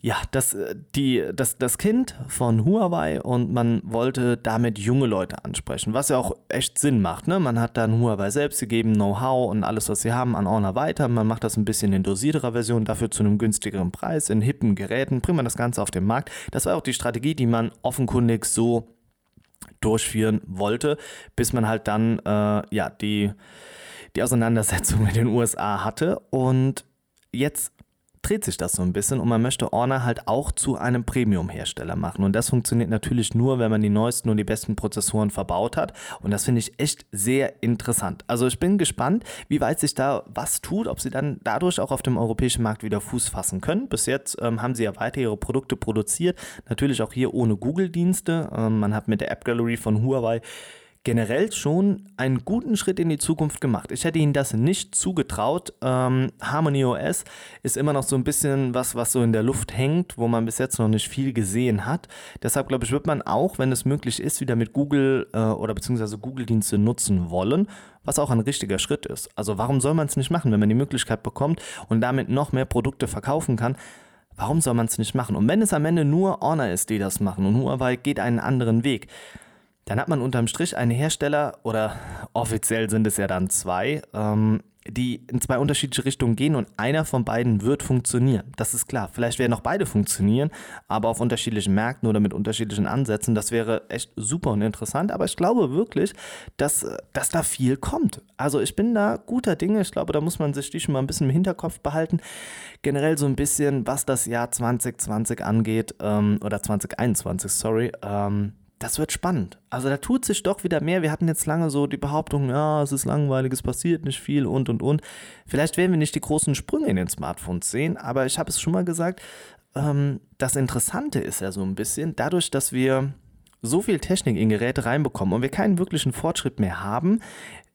ja, das, äh, die, das, das Kind von Huawei und man wollte damit junge Leute ansprechen, was ja auch echt Sinn macht. Ne? Man hat dann Huawei selbst gegeben, Know-how und alles, was sie haben, an Honor weiter. Man macht das ein bisschen in dosierterer Version, dafür zu einem günstigeren Preis, in hippen Geräten, bringt man das Ganze auf den Markt. Das war auch die Strategie, die man offenkundig so durchführen wollte, bis man halt dann äh, ja, die, die Auseinandersetzung mit den USA hatte. Und jetzt dreht sich das so ein bisschen und man möchte Honor halt auch zu einem Premium-Hersteller machen. Und das funktioniert natürlich nur, wenn man die neuesten und die besten Prozessoren verbaut hat. Und das finde ich echt sehr interessant. Also ich bin gespannt, wie weit sich da was tut, ob sie dann dadurch auch auf dem europäischen Markt wieder Fuß fassen können. Bis jetzt ähm, haben sie ja weiter ihre Produkte produziert. Natürlich auch hier ohne Google-Dienste. Ähm, man hat mit der App Gallery von Huawei generell schon einen guten Schritt in die Zukunft gemacht. Ich hätte ihnen das nicht zugetraut. Ähm, Harmony OS ist immer noch so ein bisschen was, was so in der Luft hängt, wo man bis jetzt noch nicht viel gesehen hat. Deshalb glaube ich, wird man auch, wenn es möglich ist, wieder mit Google äh, oder beziehungsweise Google-Dienste nutzen wollen, was auch ein richtiger Schritt ist. Also warum soll man es nicht machen, wenn man die Möglichkeit bekommt und damit noch mehr Produkte verkaufen kann? Warum soll man es nicht machen? Und wenn es am Ende nur Honor ist, die das machen und Huawei geht einen anderen Weg, dann hat man unterm Strich einen Hersteller, oder offiziell sind es ja dann zwei, ähm, die in zwei unterschiedliche Richtungen gehen und einer von beiden wird funktionieren. Das ist klar. Vielleicht werden auch beide funktionieren, aber auf unterschiedlichen Märkten oder mit unterschiedlichen Ansätzen. Das wäre echt super und interessant. Aber ich glaube wirklich, dass, dass da viel kommt. Also ich bin da guter Dinge. Ich glaube, da muss man sich die schon mal ein bisschen im Hinterkopf behalten. Generell so ein bisschen, was das Jahr 2020 angeht, ähm, oder 2021, sorry. Ähm, das wird spannend. Also da tut sich doch wieder mehr. Wir hatten jetzt lange so die Behauptung, ja, es ist langweilig, es passiert nicht viel und und und. Vielleicht werden wir nicht die großen Sprünge in den Smartphones sehen, aber ich habe es schon mal gesagt, ähm, das Interessante ist ja so ein bisschen, dadurch, dass wir so viel Technik in Geräte reinbekommen und wir keinen wirklichen Fortschritt mehr haben,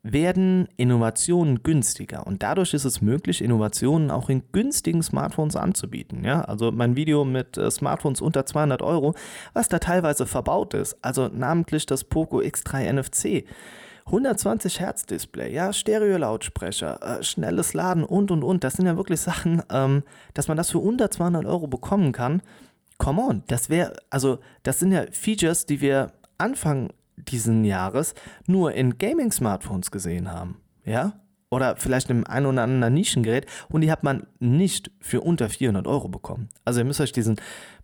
werden Innovationen günstiger und dadurch ist es möglich, Innovationen auch in günstigen Smartphones anzubieten. Ja, also mein Video mit äh, Smartphones unter 200 Euro, was da teilweise verbaut ist, also namentlich das Poco X3 NFC. 120 Hertz Display, ja, Stereo-Lautsprecher, äh, schnelles Laden und und und. Das sind ja wirklich Sachen, ähm, dass man das für unter 200 Euro bekommen kann. Come on, das wäre, also das sind ja Features, die wir Anfang diesen Jahres nur in Gaming-Smartphones gesehen haben. Ja? oder vielleicht einem ein oder anderen Nischengerät und die hat man nicht für unter 400 Euro bekommen. Also ihr müsst euch diesen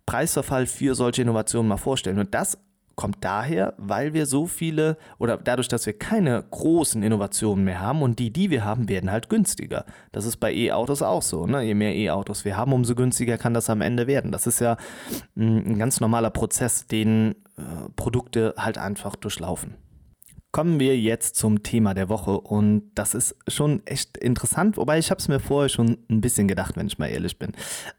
Preisverfall für solche Innovationen mal vorstellen. Und das kommt daher, weil wir so viele oder dadurch, dass wir keine großen Innovationen mehr haben und die, die wir haben, werden halt günstiger. Das ist bei E-Autos auch so. Ne? Je mehr E-Autos wir haben, umso günstiger kann das am Ende werden. Das ist ja mm, ein ganz normaler Prozess, den äh, Produkte halt einfach durchlaufen. Kommen wir jetzt zum Thema der Woche und das ist schon echt interessant, wobei ich habe es mir vorher schon ein bisschen gedacht, wenn ich mal ehrlich bin.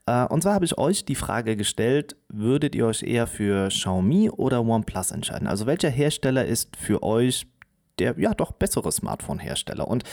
Äh, und zwar habe ich euch die Frage gestellt, würdet ihr euch eher für Xiaomi oder OnePlus entscheiden? Also welcher Hersteller ist für euch der ja doch bessere Smartphone-Hersteller? Und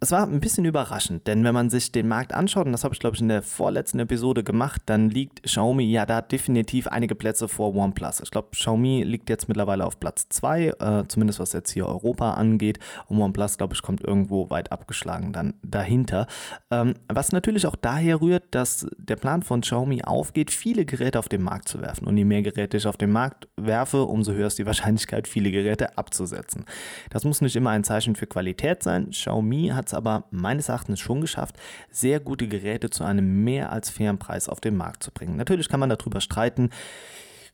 es war ein bisschen überraschend, denn wenn man sich den Markt anschaut, und das habe ich glaube ich in der vorletzten Episode gemacht, dann liegt Xiaomi ja da definitiv einige Plätze vor OnePlus. Ich glaube, Xiaomi liegt jetzt mittlerweile auf Platz 2, äh, zumindest was jetzt hier Europa angeht. Und OnePlus, glaube ich, kommt irgendwo weit abgeschlagen dann dahinter. Ähm, was natürlich auch daher rührt, dass der Plan von Xiaomi aufgeht, viele Geräte auf den Markt zu werfen. Und je mehr Geräte ich auf den Markt werfe, umso höher ist die Wahrscheinlichkeit, viele Geräte abzusetzen. Das muss nicht immer ein Zeichen für Qualität sein. Xiaomi hat es aber meines Erachtens schon geschafft, sehr gute Geräte zu einem mehr als fairen Preis auf den Markt zu bringen. Natürlich kann man darüber streiten,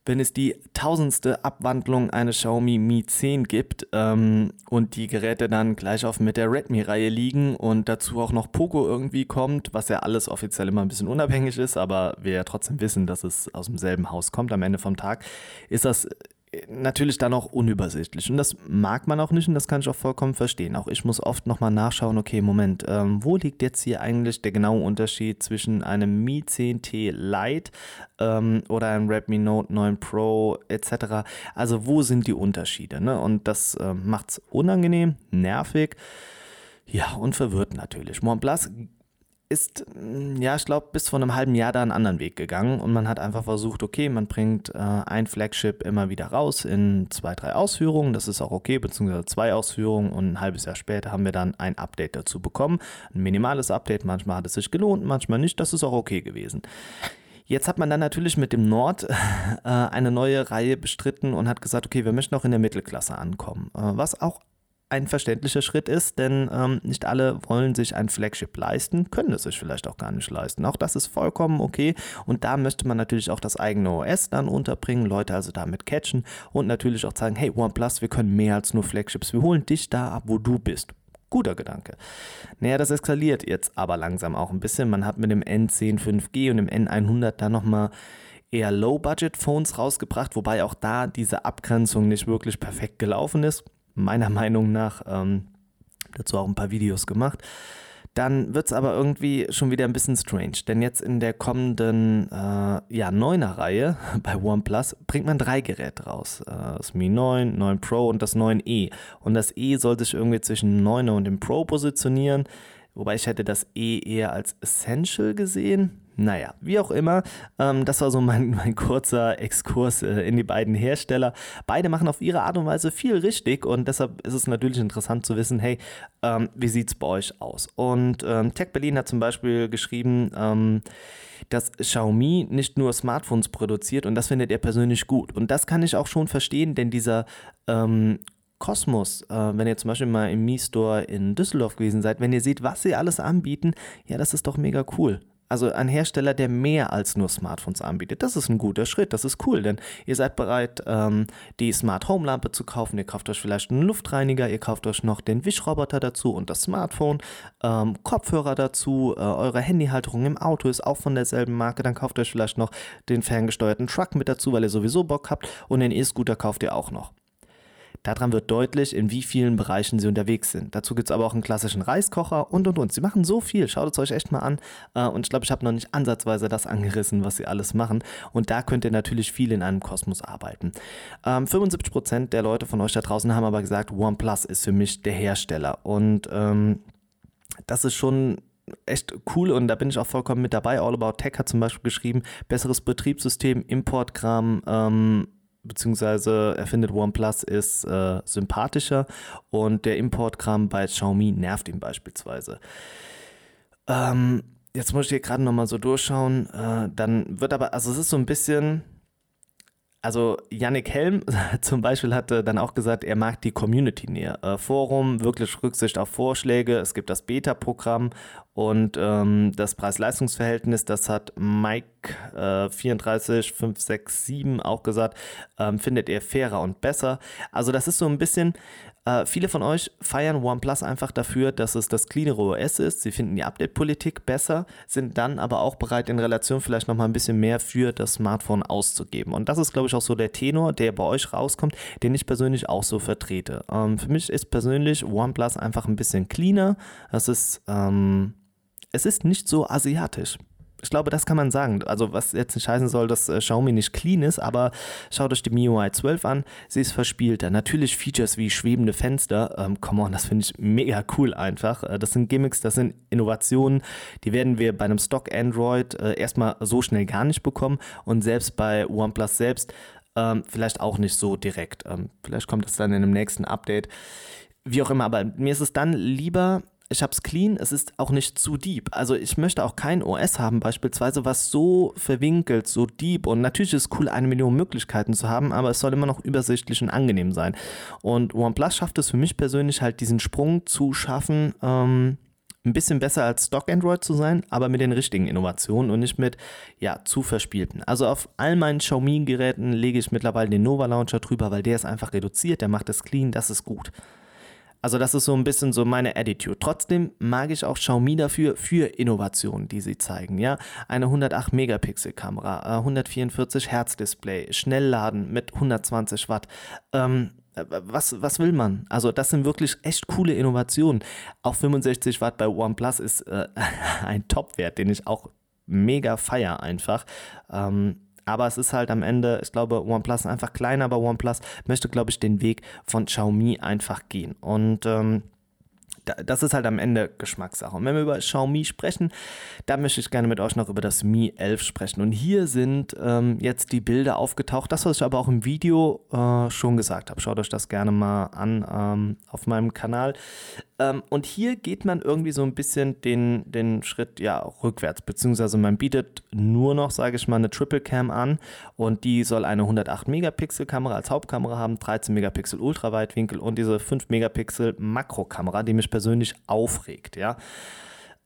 wenn es die tausendste Abwandlung eines Xiaomi Mi 10 gibt ähm, und die Geräte dann gleich auf mit der Redmi-Reihe liegen und dazu auch noch Poco irgendwie kommt, was ja alles offiziell immer ein bisschen unabhängig ist, aber wir ja trotzdem wissen, dass es aus demselben Haus kommt am Ende vom Tag, ist das natürlich dann auch unübersichtlich. Und das mag man auch nicht und das kann ich auch vollkommen verstehen. Auch ich muss oft nochmal nachschauen, okay, Moment, ähm, wo liegt jetzt hier eigentlich der genaue Unterschied zwischen einem Mi 10T Lite ähm, oder einem Redmi Note 9 Pro etc. Also wo sind die Unterschiede? Ne? Und das äh, macht es unangenehm, nervig. Ja, und verwirrt natürlich. OnePlus ist, mm, ja, ich glaube, bis vor einem halben Jahr da einen anderen Weg gegangen und man hat einfach versucht, okay, man bringt äh, ein Flagship immer wieder raus in zwei, drei Ausführungen, das ist auch okay, beziehungsweise zwei Ausführungen und ein halbes Jahr später haben wir dann ein Update dazu bekommen. Ein minimales Update, manchmal hat es sich gelohnt, manchmal nicht, das ist auch okay gewesen. Jetzt hat man dann natürlich mit dem Nord äh, eine neue Reihe bestritten und hat gesagt, okay, wir möchten auch in der Mittelklasse ankommen. Äh, was auch ein verständlicher Schritt ist, denn ähm, nicht alle wollen sich ein Flagship leisten, können es sich vielleicht auch gar nicht leisten. Auch das ist vollkommen okay und da möchte man natürlich auch das eigene OS dann unterbringen, Leute also damit catchen und natürlich auch sagen, hey OnePlus, wir können mehr als nur Flagships, wir holen dich da ab, wo du bist. Guter Gedanke. Naja, das eskaliert jetzt aber langsam auch ein bisschen. Man hat mit dem N10 5G und dem N100 da nochmal eher Low-Budget-Phones rausgebracht, wobei auch da diese Abgrenzung nicht wirklich perfekt gelaufen ist meiner Meinung nach. Ähm, dazu auch ein paar Videos gemacht. Dann wird es aber irgendwie schon wieder ein bisschen strange, denn jetzt in der kommenden äh, ja, 9er Reihe bei OnePlus bringt man drei Geräte raus. Äh, das Mi 9, 9 Pro und das 9e. Und das E soll sich irgendwie zwischen dem 9er und dem Pro positionieren, wobei ich hätte das E eher als Essential gesehen. Naja, wie auch immer, ähm, das war so mein, mein kurzer Exkurs äh, in die beiden Hersteller. Beide machen auf ihre Art und Weise viel richtig und deshalb ist es natürlich interessant zu wissen, hey, ähm, wie sieht es bei euch aus? Und ähm, Tech Berlin hat zum Beispiel geschrieben, ähm, dass Xiaomi nicht nur Smartphones produziert und das findet er persönlich gut. Und das kann ich auch schon verstehen, denn dieser ähm, Kosmos, äh, wenn ihr zum Beispiel mal im Mi Store in Düsseldorf gewesen seid, wenn ihr seht, was sie alles anbieten, ja, das ist doch mega cool. Also ein Hersteller, der mehr als nur Smartphones anbietet. Das ist ein guter Schritt, das ist cool, denn ihr seid bereit, ähm, die Smart Home Lampe zu kaufen, ihr kauft euch vielleicht einen Luftreiniger, ihr kauft euch noch den Wischroboter dazu und das Smartphone, ähm, Kopfhörer dazu, äh, eure Handyhalterung im Auto ist auch von derselben Marke, dann kauft euch vielleicht noch den ferngesteuerten Truck mit dazu, weil ihr sowieso Bock habt und den E-Scooter kauft ihr auch noch. Daran wird deutlich, in wie vielen Bereichen sie unterwegs sind. Dazu gibt es aber auch einen klassischen Reiskocher und und und. Sie machen so viel, schaut es euch echt mal an. Äh, und ich glaube, ich habe noch nicht ansatzweise das angerissen, was sie alles machen. Und da könnt ihr natürlich viel in einem Kosmos arbeiten. 75% ähm, der Leute von euch da draußen haben aber gesagt, OnePlus ist für mich der Hersteller. Und ähm, das ist schon echt cool und da bin ich auch vollkommen mit dabei. All About Tech hat zum Beispiel geschrieben, besseres Betriebssystem, Importkram, ähm, beziehungsweise er findet OnePlus ist äh, sympathischer und der Importkram bei Xiaomi nervt ihn beispielsweise. Ähm, jetzt muss ich hier gerade nochmal so durchschauen. Äh, dann wird aber, also es ist so ein bisschen, also Yannick Helm zum Beispiel hatte dann auch gesagt, er mag die Community näher. Äh, Forum, wirklich Rücksicht auf Vorschläge. Es gibt das Beta-Programm und ähm, das Preis-Leistungs-Verhältnis, das hat Mike äh, 34567 auch gesagt, ähm, findet er fairer und besser. Also das ist so ein bisschen äh, viele von euch feiern OnePlus einfach dafür, dass es das cleanere OS ist. Sie finden die Update-Politik besser, sind dann aber auch bereit, in Relation vielleicht nochmal ein bisschen mehr für das Smartphone auszugeben. Und das ist, glaube ich, auch so der Tenor, der bei euch rauskommt, den ich persönlich auch so vertrete. Ähm, für mich ist persönlich OnePlus einfach ein bisschen cleaner. Es ist, ähm, es ist nicht so asiatisch. Ich glaube, das kann man sagen. Also, was jetzt nicht heißen soll, dass äh, Xiaomi nicht clean ist, aber schaut euch die MIUI 12 an. Sie ist verspielter. Natürlich Features wie schwebende Fenster. Ähm, come on, das finde ich mega cool einfach. Äh, das sind Gimmicks, das sind Innovationen, die werden wir bei einem Stock Android äh, erstmal so schnell gar nicht bekommen. Und selbst bei OnePlus selbst ähm, vielleicht auch nicht so direkt. Ähm, vielleicht kommt es dann in einem nächsten Update. Wie auch immer, aber mir ist es dann lieber, ich habe es clean, es ist auch nicht zu deep. Also ich möchte auch kein OS haben, beispielsweise, was so verwinkelt, so deep. Und natürlich ist es cool, eine Million Möglichkeiten zu haben, aber es soll immer noch übersichtlich und angenehm sein. Und OnePlus schafft es für mich persönlich halt, diesen Sprung zu schaffen, ähm, ein bisschen besser als Stock Android zu sein, aber mit den richtigen Innovationen und nicht mit, ja, zu verspielten. Also auf all meinen Xiaomi-Geräten lege ich mittlerweile den Nova Launcher drüber, weil der ist einfach reduziert, der macht es clean, das ist gut. Also das ist so ein bisschen so meine Attitude. Trotzdem mag ich auch Xiaomi dafür, für Innovationen, die sie zeigen. Ja, eine 108 Megapixel Kamera, 144 Hertz Display, Schnellladen mit 120 Watt. Ähm, was, was will man? Also das sind wirklich echt coole Innovationen. Auch 65 Watt bei OnePlus ist äh, ein Topwert, den ich auch mega feier einfach. Ähm, aber es ist halt am Ende, ich glaube, OnePlus ist einfach kleiner, aber OnePlus möchte, glaube ich, den Weg von Xiaomi einfach gehen. Und ähm, das ist halt am Ende Geschmackssache. Und wenn wir über Xiaomi sprechen, dann möchte ich gerne mit euch noch über das Mi 11 sprechen. Und hier sind ähm, jetzt die Bilder aufgetaucht, das, was ich aber auch im Video äh, schon gesagt habe. Schaut euch das gerne mal an ähm, auf meinem Kanal. Ähm, und hier geht man irgendwie so ein bisschen den, den Schritt ja rückwärts, beziehungsweise man bietet nur noch, sage ich mal, eine Triple Cam an und die soll eine 108 Megapixel Kamera als Hauptkamera haben, 13 Megapixel Ultraweitwinkel und diese 5 Megapixel Makrokamera, die mich persönlich aufregt, ja.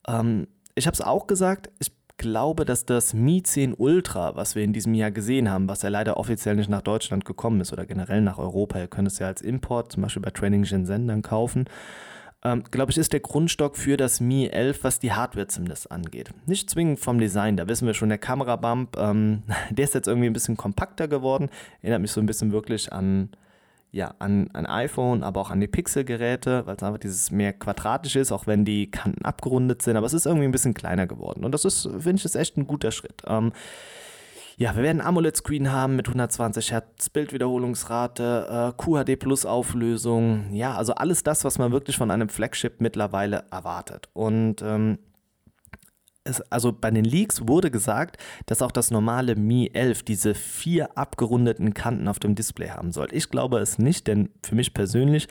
Ähm, ich habe es auch gesagt, ich glaube, dass das Mi 10 Ultra, was wir in diesem Jahr gesehen haben, was ja leider offiziell nicht nach Deutschland gekommen ist oder generell nach Europa, ihr könnt es ja als Import zum Beispiel bei Training Shenzhen dann kaufen, ähm, glaube ich, ist der Grundstock für das Mi 11, was die Hardware zumindest angeht. Nicht zwingend vom Design, da wissen wir schon, der Kamerabump, ähm, der ist jetzt irgendwie ein bisschen kompakter geworden, erinnert mich so ein bisschen wirklich an, ja, an ein iPhone, aber auch an die Pixel-Geräte, weil es einfach dieses mehr quadratisch ist, auch wenn die Kanten abgerundet sind, aber es ist irgendwie ein bisschen kleiner geworden und das ist, finde ich, ist echt ein guter Schritt. Ähm, ja, wir werden AMOLED-Screen haben mit 120 Hertz Bildwiederholungsrate, äh, QHD Plus Auflösung. Ja, also alles das, was man wirklich von einem Flagship mittlerweile erwartet. Und ähm, es, also bei den Leaks wurde gesagt, dass auch das normale Mi 11 diese vier abgerundeten Kanten auf dem Display haben soll. Ich glaube es nicht, denn für mich persönlich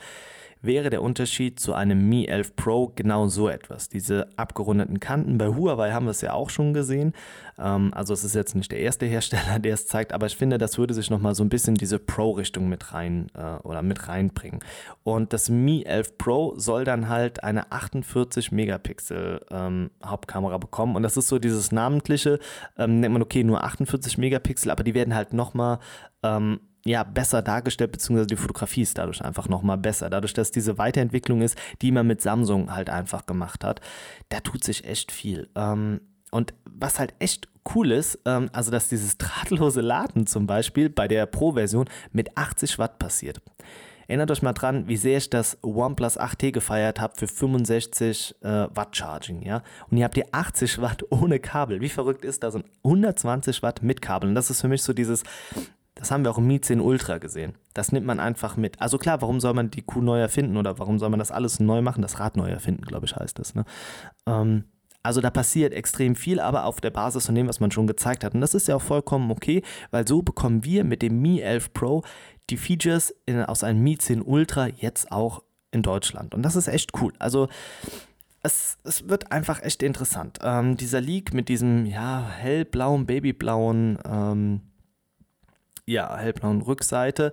wäre der Unterschied zu einem Mi 11 Pro genau so etwas. Diese abgerundeten Kanten. Bei Huawei haben wir es ja auch schon gesehen. Ähm, also es ist jetzt nicht der erste Hersteller, der es zeigt, aber ich finde, das würde sich nochmal so ein bisschen diese Pro-Richtung mit rein äh, oder mit reinbringen. Und das Mi 11 Pro soll dann halt eine 48 Megapixel ähm, Hauptkamera bekommen. Und das ist so dieses namentliche, ähm, nennt man okay, nur 48 Megapixel, aber die werden halt nochmal ähm, ja, besser dargestellt, beziehungsweise die Fotografie ist dadurch einfach nochmal besser. Dadurch, dass diese Weiterentwicklung ist, die man mit Samsung halt einfach gemacht hat, da tut sich echt viel. Ähm, und was halt echt cool ist, ähm, also dass dieses drahtlose Laden zum Beispiel bei der Pro-Version mit 80 Watt passiert. Erinnert euch mal dran, wie sehr ich das OnePlus 8T gefeiert habe für 65 äh, Watt Charging, ja. Und ihr habt hier 80 Watt ohne Kabel. Wie verrückt ist das? Und 120 Watt mit Kabel. Und das ist für mich so dieses, das haben wir auch im Mi 10 Ultra gesehen. Das nimmt man einfach mit. Also klar, warum soll man die Kuh neu erfinden oder warum soll man das alles neu machen? Das Rad neu erfinden, glaube ich, heißt das. Ne? Ähm, also da passiert extrem viel, aber auf der Basis von dem, was man schon gezeigt hat. Und das ist ja auch vollkommen okay, weil so bekommen wir mit dem Mi 11 Pro die Features in, aus einem Mi 10 Ultra jetzt auch in Deutschland. Und das ist echt cool. Also es, es wird einfach echt interessant. Ähm, dieser Leak mit diesem ja, hellblauen, babyblauen ähm, ja, hellblauen Rückseite.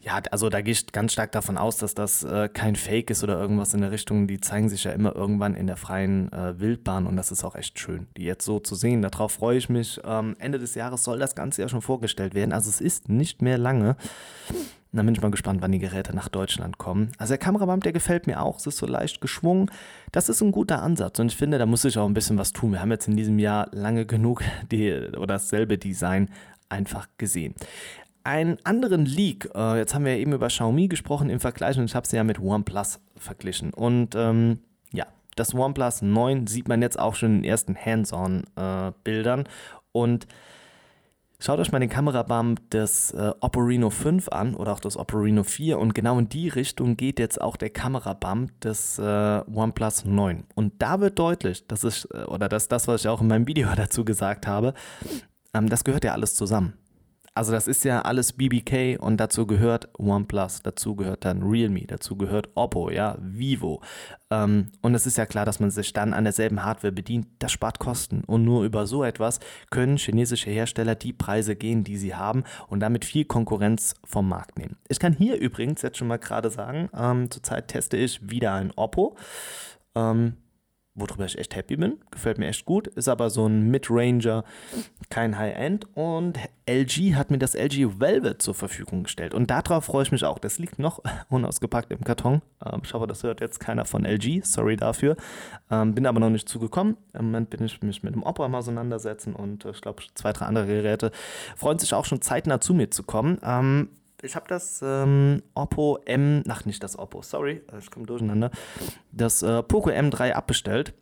Ja, also da gehe ich ganz stark davon aus, dass das äh, kein Fake ist oder irgendwas in der Richtung. Die zeigen sich ja immer irgendwann in der freien äh, Wildbahn und das ist auch echt schön, die jetzt so zu sehen. Darauf freue ich mich. Ähm, Ende des Jahres soll das Ganze ja schon vorgestellt werden. Also es ist nicht mehr lange. Dann bin ich mal gespannt, wann die Geräte nach Deutschland kommen. Also der Kamerabump, der gefällt mir auch. Es ist so leicht geschwungen. Das ist ein guter Ansatz und ich finde, da muss ich auch ein bisschen was tun. Wir haben jetzt in diesem Jahr lange genug die, oder dasselbe Design einfach gesehen einen anderen Leak. Äh, jetzt haben wir eben über Xiaomi gesprochen im Vergleich und ich habe sie ja mit OnePlus verglichen. Und ähm, ja, das OnePlus 9 sieht man jetzt auch schon in den ersten Hands-on-Bildern. Äh, und schaut euch mal den Kamerabump des äh, Oppo Reno 5 an oder auch das Oppo Reno 4. Und genau in die Richtung geht jetzt auch der Kamerabump des äh, OnePlus 9. Und da wird deutlich, das ist, äh, oder das, das, was ich auch in meinem Video dazu gesagt habe, ähm, das gehört ja alles zusammen. Also das ist ja alles BBK und dazu gehört OnePlus, dazu gehört dann Realme, dazu gehört Oppo, ja, Vivo. Ähm, und es ist ja klar, dass man sich dann an derselben Hardware bedient. Das spart Kosten. Und nur über so etwas können chinesische Hersteller die Preise gehen, die sie haben und damit viel Konkurrenz vom Markt nehmen. Ich kann hier übrigens jetzt schon mal gerade sagen, ähm, zurzeit teste ich wieder ein Oppo. Ähm, worüber ich echt happy bin. Gefällt mir echt gut. Ist aber so ein Mid-Ranger, kein High-End. Und LG hat mir das LG Velvet zur Verfügung gestellt. Und darauf freue ich mich auch. Das liegt noch unausgepackt im Karton. Ähm, ich hoffe, das hört jetzt keiner von LG. Sorry dafür. Ähm, bin aber noch nicht zugekommen. Im Moment bin ich mich mit dem Opera mal auseinandersetzen und äh, ich glaube, zwei, drei andere Geräte freuen sich auch schon zeitnah zu mir zu kommen. Ich habe das ähm, Oppo M, ach nicht das Oppo, sorry, ich komme durcheinander, das äh, Poco M3 abbestellt.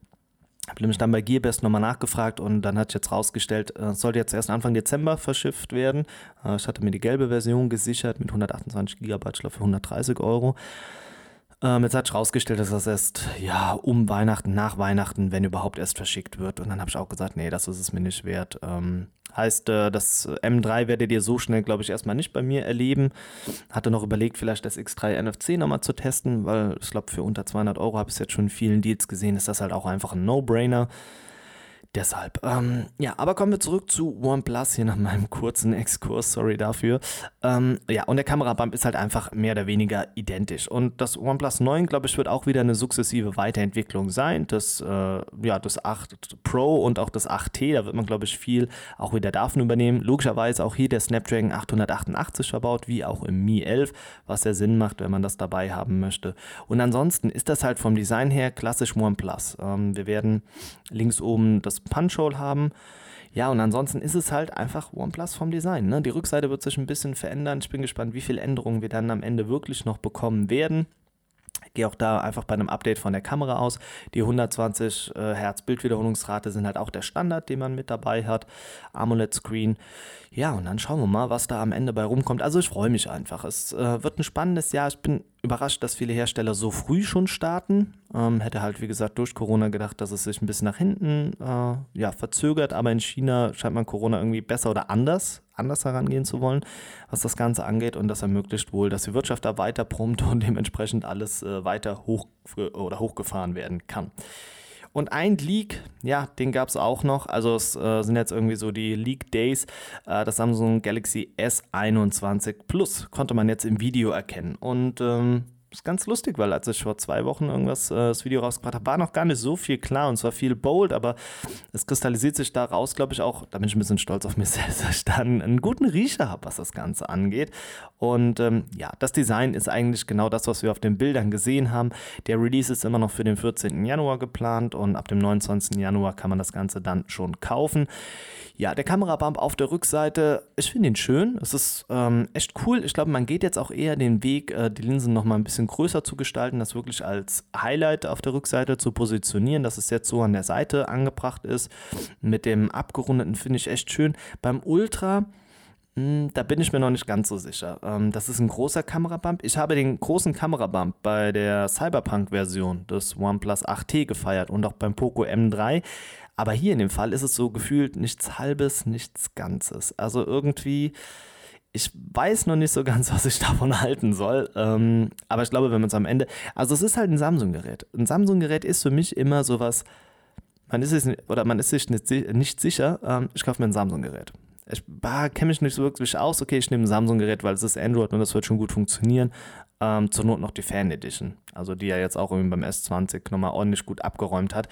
Habe nämlich dann bei Gearbest nochmal nachgefragt und dann hat sich jetzt rausgestellt, es äh, sollte jetzt erst Anfang Dezember verschifft werden. Äh, ich hatte mir die gelbe Version gesichert mit 128 GB, ich für 130 Euro. Ähm, jetzt hat sich rausgestellt, dass das erst ja, um Weihnachten, nach Weihnachten, wenn überhaupt erst verschickt wird. Und dann habe ich auch gesagt, nee, das ist es mir nicht wert. Ähm, heißt, äh, das M3 werdet ihr so schnell, glaube ich, erstmal nicht bei mir erleben. Hatte noch überlegt, vielleicht das X3 NFC nochmal zu testen, weil ich glaube, für unter 200 Euro habe ich es jetzt schon in vielen Deals gesehen, ist das halt auch einfach ein No-Brainer. Deshalb, ähm, ja, aber kommen wir zurück zu OnePlus hier nach meinem kurzen Exkurs, sorry dafür. Ähm, ja, und der Kamerabump ist halt einfach mehr oder weniger identisch. Und das OnePlus 9, glaube ich, wird auch wieder eine sukzessive Weiterentwicklung sein. Das, äh, ja, das 8 Pro und auch das 8T, da wird man, glaube ich, viel auch wieder davon übernehmen. Logischerweise auch hier der Snapdragon 888 verbaut, wie auch im Mi 11, was ja Sinn macht, wenn man das dabei haben möchte. Und ansonsten ist das halt vom Design her klassisch OnePlus. Ähm, wir werden links oben das Punch-Hole haben. Ja, und ansonsten ist es halt einfach OnePlus vom Design. Ne? Die Rückseite wird sich ein bisschen verändern. Ich bin gespannt, wie viele Änderungen wir dann am Ende wirklich noch bekommen werden. Gehe auch da einfach bei einem Update von der Kamera aus. Die 120 äh, Hertz Bildwiederholungsrate sind halt auch der Standard, den man mit dabei hat. AMOLED Screen. Ja, und dann schauen wir mal, was da am Ende bei rumkommt. Also ich freue mich einfach. Es äh, wird ein spannendes Jahr. Ich bin überrascht, dass viele Hersteller so früh schon starten. Ähm, hätte halt, wie gesagt, durch Corona gedacht, dass es sich ein bisschen nach hinten äh, ja, verzögert. Aber in China scheint man Corona irgendwie besser oder anders, anders herangehen zu wollen, was das Ganze angeht. Und das ermöglicht wohl, dass die Wirtschaft da weiter brummt und dementsprechend alles äh, weiter hoch oder hochgefahren werden kann. Und ein Leak, ja, den gab es auch noch. Also es äh, sind jetzt irgendwie so die Leak Days. Äh, das Samsung Galaxy S21 Plus konnte man jetzt im Video erkennen. Und ähm, ist ganz lustig, weil als ich vor zwei Wochen irgendwas äh, das Video rausgebracht habe, war noch gar nicht so viel klar und zwar viel bold, aber es kristallisiert sich daraus, glaube ich, auch, da bin ich ein bisschen stolz auf mich selbst, dass ich dann einen guten Riecher habe, was das Ganze angeht. Und ähm, ja, das Design ist eigentlich genau das, was wir auf den Bildern gesehen haben. Der Release ist immer noch für den 14. Januar geplant und ab dem 29. Januar kann man das Ganze dann schon kaufen. Ja, der Kamerabump auf der Rückseite, ich finde ihn schön. Es ist ähm, echt cool. Ich glaube, man geht jetzt auch eher den Weg, äh, die Linsen noch mal ein bisschen größer zu gestalten, das wirklich als Highlight auf der Rückseite zu positionieren, dass es jetzt so an der Seite angebracht ist. Mit dem abgerundeten finde ich echt schön. Beim Ultra hm, da bin ich mir noch nicht ganz so sicher. Ähm, das ist ein großer Kamerabump. Ich habe den großen Kamerabump bei der Cyberpunk-Version des OnePlus 8T gefeiert und auch beim Poco M3. Aber hier in dem Fall ist es so gefühlt nichts Halbes, nichts Ganzes. Also irgendwie, ich weiß noch nicht so ganz, was ich davon halten soll. Ähm, aber ich glaube, wenn man es am Ende. Also, es ist halt ein Samsung-Gerät. Ein Samsung-Gerät ist für mich immer sowas. Man ist, es, oder man ist sich nicht, nicht sicher, ähm, ich kaufe mir ein Samsung-Gerät. ich kenne mich nicht so wirklich aus. Okay, ich nehme ein Samsung-Gerät, weil es ist Android und das wird schon gut funktionieren. Ähm, zur Not noch die Fan Edition, also die ja jetzt auch irgendwie beim S20 nochmal ordentlich gut abgeräumt hat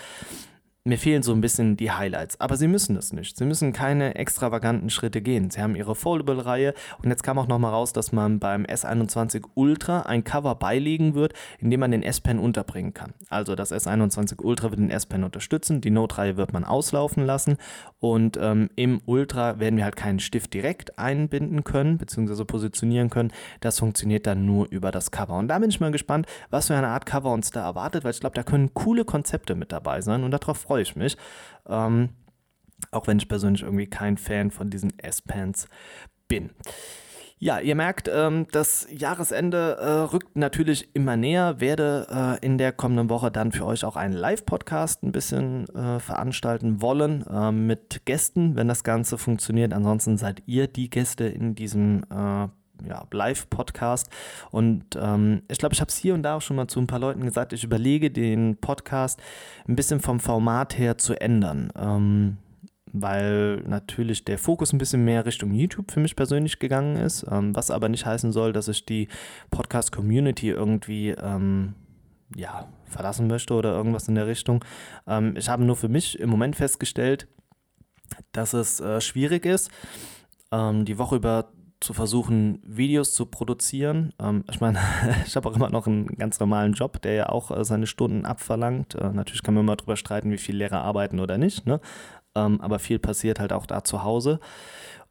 mir fehlen so ein bisschen die Highlights. Aber sie müssen das nicht. Sie müssen keine extravaganten Schritte gehen. Sie haben ihre Foldable-Reihe und jetzt kam auch nochmal raus, dass man beim S21 Ultra ein Cover beilegen wird, in dem man den S-Pen unterbringen kann. Also das S21 Ultra wird den S-Pen unterstützen, die Note-Reihe wird man auslaufen lassen und ähm, im Ultra werden wir halt keinen Stift direkt einbinden können, beziehungsweise positionieren können. Das funktioniert dann nur über das Cover. Und da bin ich mal gespannt, was für eine Art Cover uns da erwartet, weil ich glaube, da können coole Konzepte mit dabei sein und darauf freue ich mich. Ähm, auch wenn ich persönlich irgendwie kein Fan von diesen S-Pens bin. Ja, ihr merkt, ähm, das Jahresende äh, rückt natürlich immer näher. Werde äh, in der kommenden Woche dann für euch auch einen Live-Podcast ein bisschen äh, veranstalten wollen äh, mit Gästen, wenn das Ganze funktioniert. Ansonsten seid ihr die Gäste in diesem äh, ja, Live-Podcast. Und ähm, ich glaube, ich habe es hier und da auch schon mal zu ein paar Leuten gesagt, ich überlege, den Podcast ein bisschen vom Format her zu ändern. Ähm, weil natürlich der Fokus ein bisschen mehr Richtung YouTube für mich persönlich gegangen ist, ähm, was aber nicht heißen soll, dass ich die Podcast-Community irgendwie ähm, ja, verlassen möchte oder irgendwas in der Richtung. Ähm, ich habe nur für mich im Moment festgestellt, dass es äh, schwierig ist, ähm, die Woche über zu versuchen, Videos zu produzieren. Ähm, ich meine, ich habe auch immer noch einen ganz normalen Job, der ja auch äh, seine Stunden abverlangt. Äh, natürlich kann man immer darüber streiten, wie viel Lehrer arbeiten oder nicht, ne? Ähm, aber viel passiert halt auch da zu Hause.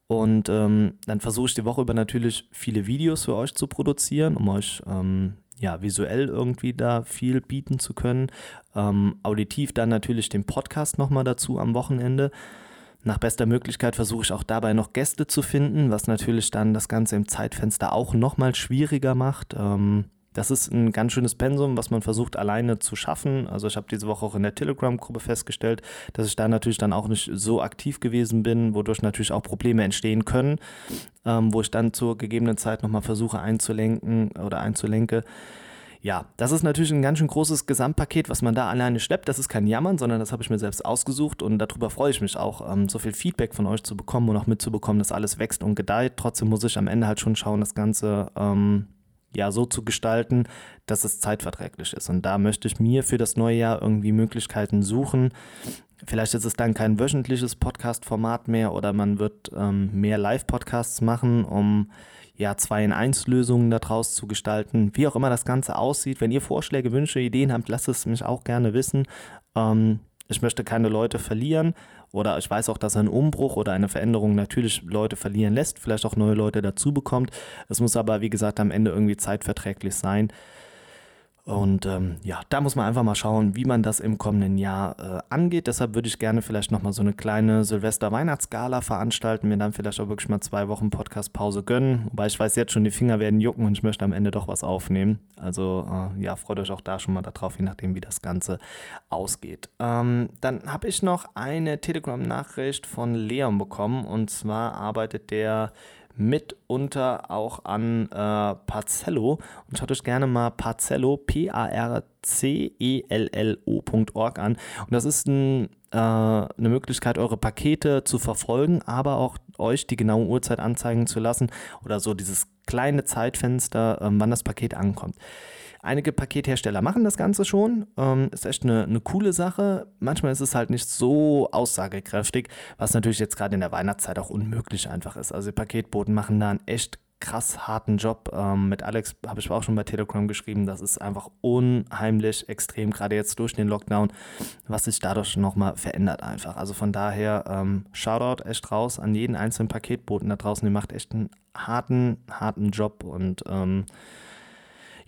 Und ähm, dann versuche ich die Woche über natürlich viele Videos für euch zu produzieren, um euch ähm, ja, visuell irgendwie da viel bieten zu können. Ähm, auditiv dann natürlich den Podcast nochmal dazu am Wochenende. Nach bester Möglichkeit versuche ich auch dabei noch Gäste zu finden, was natürlich dann das Ganze im Zeitfenster auch nochmal schwieriger macht. Ähm, das ist ein ganz schönes Pensum, was man versucht alleine zu schaffen. Also ich habe diese Woche auch in der Telegram-Gruppe festgestellt, dass ich da natürlich dann auch nicht so aktiv gewesen bin, wodurch natürlich auch Probleme entstehen können, ähm, wo ich dann zur gegebenen Zeit nochmal versuche einzulenken oder einzulenke. Ja, das ist natürlich ein ganz schön großes Gesamtpaket, was man da alleine schleppt. Das ist kein Jammern, sondern das habe ich mir selbst ausgesucht und darüber freue ich mich auch, ähm, so viel Feedback von euch zu bekommen und auch mitzubekommen, dass alles wächst und gedeiht. Trotzdem muss ich am Ende halt schon schauen, das Ganze ähm, ja so zu gestalten, dass es zeitverträglich ist. Und da möchte ich mir für das neue Jahr irgendwie Möglichkeiten suchen. Vielleicht ist es dann kein wöchentliches Podcast-Format mehr oder man wird ähm, mehr Live-Podcasts machen, um ja, 2 in 1 Lösungen daraus zu gestalten. Wie auch immer das Ganze aussieht. Wenn ihr Vorschläge, Wünsche, Ideen habt, lasst es mich auch gerne wissen. Ähm, ich möchte keine Leute verlieren oder ich weiß auch, dass ein Umbruch oder eine Veränderung natürlich Leute verlieren lässt, vielleicht auch neue Leute dazu bekommt. Es muss aber, wie gesagt, am Ende irgendwie zeitverträglich sein. Und ähm, ja, da muss man einfach mal schauen, wie man das im kommenden Jahr äh, angeht. Deshalb würde ich gerne vielleicht nochmal so eine kleine Silvester-Weihnachtsgala veranstalten, mir dann vielleicht auch wirklich mal zwei Wochen Podcast-Pause gönnen. Wobei ich weiß jetzt schon, die Finger werden jucken und ich möchte am Ende doch was aufnehmen. Also äh, ja, freut euch auch da schon mal darauf, je nachdem, wie das Ganze ausgeht. Ähm, dann habe ich noch eine Telegram-Nachricht von Leon bekommen und zwar arbeitet der mitunter auch an äh, Parcello. Und schaut euch gerne mal Parcello, P-A-R-C-E-L-L-O.org an. Und das ist ein, äh, eine Möglichkeit, eure Pakete zu verfolgen, aber auch euch die genaue Uhrzeit anzeigen zu lassen oder so dieses kleine Zeitfenster, äh, wann das Paket ankommt. Einige Pakethersteller machen das Ganze schon. Ähm, ist echt eine, eine coole Sache. Manchmal ist es halt nicht so aussagekräftig, was natürlich jetzt gerade in der Weihnachtszeit auch unmöglich einfach ist. Also die Paketboten machen da einen echt krass harten Job. Ähm, mit Alex habe ich auch schon bei Telegram geschrieben. Das ist einfach unheimlich extrem, gerade jetzt durch den Lockdown, was sich dadurch nochmal verändert einfach. Also von daher, ähm, Shoutout echt raus an jeden einzelnen Paketboten da draußen. Die macht echt einen harten, harten Job und ähm,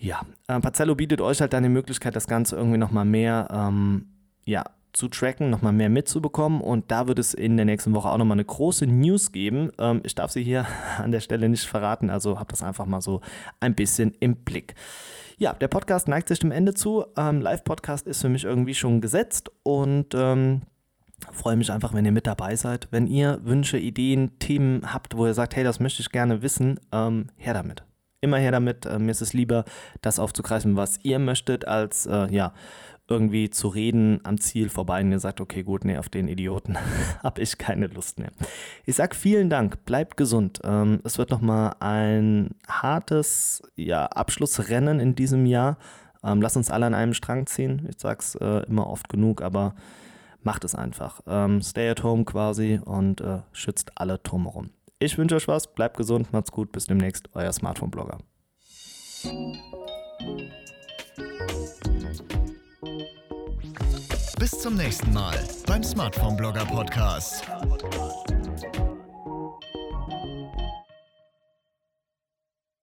ja, äh, Parcello bietet euch halt dann die Möglichkeit, das Ganze irgendwie nochmal mehr ähm, ja, zu tracken, nochmal mehr mitzubekommen. Und da wird es in der nächsten Woche auch nochmal eine große News geben. Ähm, ich darf sie hier an der Stelle nicht verraten, also habt das einfach mal so ein bisschen im Blick. Ja, der Podcast neigt sich dem Ende zu. Ähm, Live-Podcast ist für mich irgendwie schon gesetzt und ähm, freue mich einfach, wenn ihr mit dabei seid. Wenn ihr Wünsche, Ideen, Themen habt, wo ihr sagt, hey, das möchte ich gerne wissen, ähm, her damit immer her damit. Äh, mir ist es lieber, das aufzugreifen, was ihr möchtet, als äh, ja, irgendwie zu reden am Ziel vorbei und ihr sagt, okay, gut, nee, auf den Idioten habe ich keine Lust mehr. Ich sage vielen Dank, bleibt gesund. Ähm, es wird nochmal ein hartes ja, Abschlussrennen in diesem Jahr. Ähm, lasst uns alle an einem Strang ziehen. Ich sage es äh, immer oft genug, aber macht es einfach. Ähm, stay at home quasi und äh, schützt alle drumherum. Ich wünsche euch was, bleibt gesund, macht's gut, bis demnächst, euer Smartphone-Blogger. Bis zum nächsten Mal beim Smartphone Blogger Podcast.